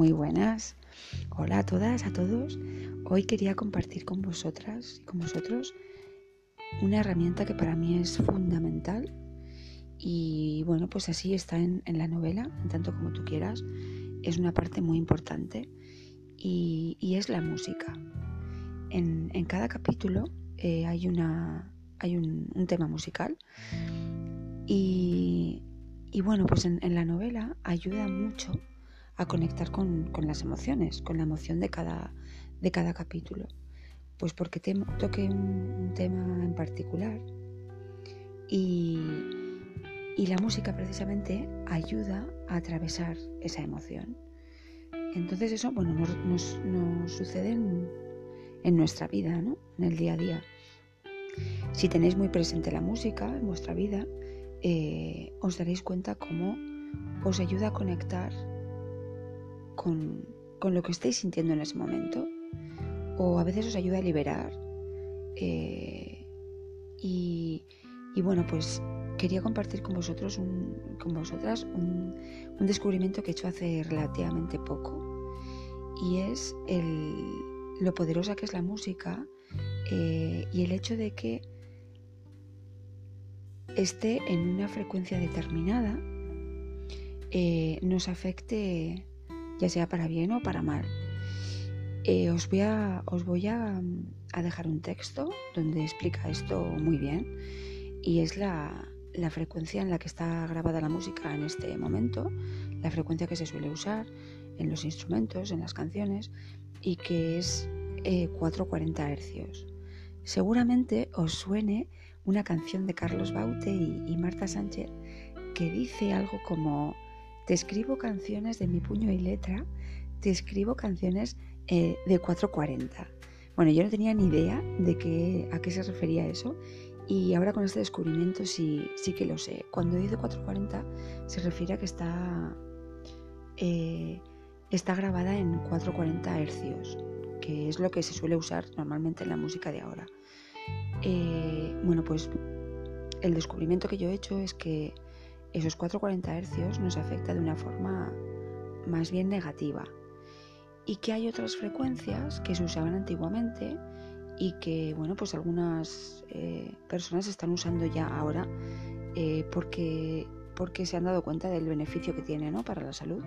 Muy buenas. Hola a todas, a todos. Hoy quería compartir con vosotras y con vosotros una herramienta que para mí es fundamental y bueno, pues así está en, la novela, en tanto como tú quieras. Es una parte muy importante y, es la música. En, cada capítulo eh, hay, una, hay un, tema musical y, bueno, pues en, en la novela ayuda mucho a conectar con, las emociones, con la emoción de cada, de cada capítulo. Pues porque te, toque un, tema en particular y, la música precisamente ayuda a atravesar esa emoción. Entonces eso bueno, nos, sucede en, nuestra vida, ¿no? en el día a día. Si tenéis muy presente la música en vuestra vida, eh, os daréis cuenta cómo os ayuda a conectar con, lo que estáis sintiendo en ese momento o a veces os ayuda a liberar. Eh, y, bueno, pues quería compartir con vosotros, con vosotras, un, descubrimiento que he hecho hace relativamente poco y es lo poderosa que es la música eh, y el hecho de que esté en una frecuencia determinada eh, nos afecte ya sea para bien o para mal. Eh, os voy, voy a, dejar un texto donde explica esto muy bien y es la, frecuencia en la que está grabada la música en este momento, la frecuencia que se suele usar en los instrumentos, en las canciones y que es 440 eh, Hz. Seguramente os suene una canción de Carlos Baute y Marta Sánchez que dice algo como te escribo canciones de mi puño y letra, te escribo canciones eh, de 440. Bueno, yo no tenía ni idea de qué, a qué se refería eso y ahora con este descubrimiento sí, sí que lo sé. Cuando dice 440 se refiere a que está, eh, está grabada en 440 hercios, que es lo que se suele usar normalmente en la música de ahora. Eh, bueno, pues el descubrimiento que yo he hecho es que esos 440 Hz nos afecta de una forma más bien negativa y que hay otras frecuencias que se usaban antiguamente y que bueno pues algunas eh, personas están usando ya ahora eh, porque porque se han dado cuenta del beneficio que tiene ¿no? para la salud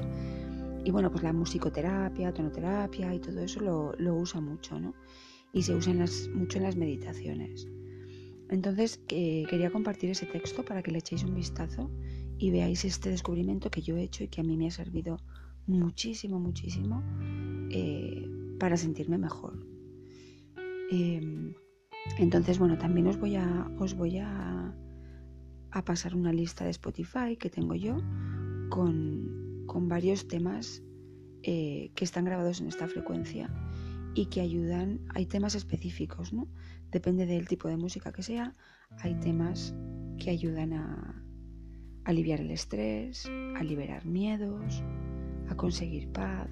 y bueno pues la musicoterapia tonoterapia y todo eso lo, lo usa mucho ¿no? y se usa mucho en las meditaciones entonces quería compartir ese texto para que le echéis un vistazo y veáis este descubrimiento que yo he hecho y que a mí me ha servido muchísimo, muchísimo eh, para sentirme mejor. Em, entonces, bueno, también os voy a, pasar una lista de Spotify que tengo yo con, con varios temas eh, que están grabados en esta frecuencia y que ayudan, hay temas específicos, ¿no? Depende del tipo de música que sea, hay temas que ayudan a, aliviar el estrés, a liberar miedos, a conseguir paz,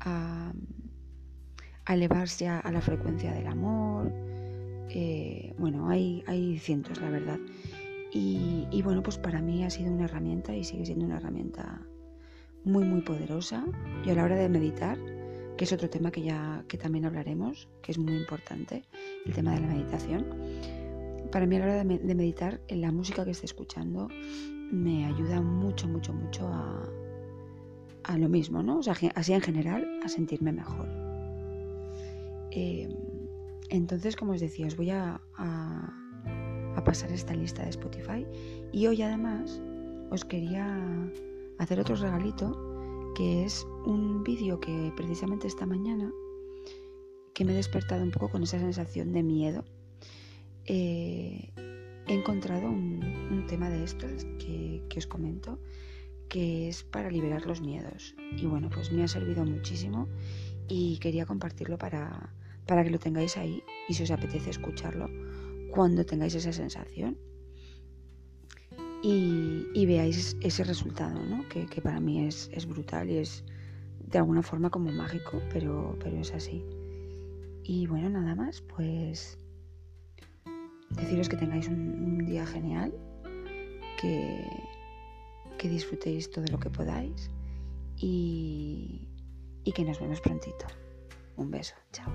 a, elevarse a, la frecuencia del amor. Eh, bueno, hay, hay cientos, la verdad. Y, y, bueno, pues para mí ha sido una herramienta y sigue siendo una herramienta muy, muy poderosa. Y a la hora de meditar, que es otro tema que ya que también hablaremos, que es muy importante, el tema de la meditación para mí a la hora de, meditar, en la música que esté escuchando me ayuda mucho, mucho, mucho a, lo mismo, ¿no? O sea, así en general, a sentirme mejor. Em, entonces, como os decía, os voy a, a, pasar esta lista de Spotify y hoy además os quería hacer otro regalito que es un vídeo que precisamente esta mañana que me he despertado un poco con esa sensación de miedo eh, he encontrado un, tema de estos que, os comento que es para liberar los miedos. Y bueno, pues me ha servido muchísimo y quería compartirlo para, para que lo tengáis ahí y si os apetece escucharlo cuando tengáis esa sensación y, veáis ese resultado, ¿no? que, para mí es, es, brutal y es de alguna forma como mágico, pero, pero es así. Y bueno, nada más, pues deciros que tengáis un, día genial, que, que disfrutéis todo lo que podáis y, y que nos vemos prontito. Un beso, chao.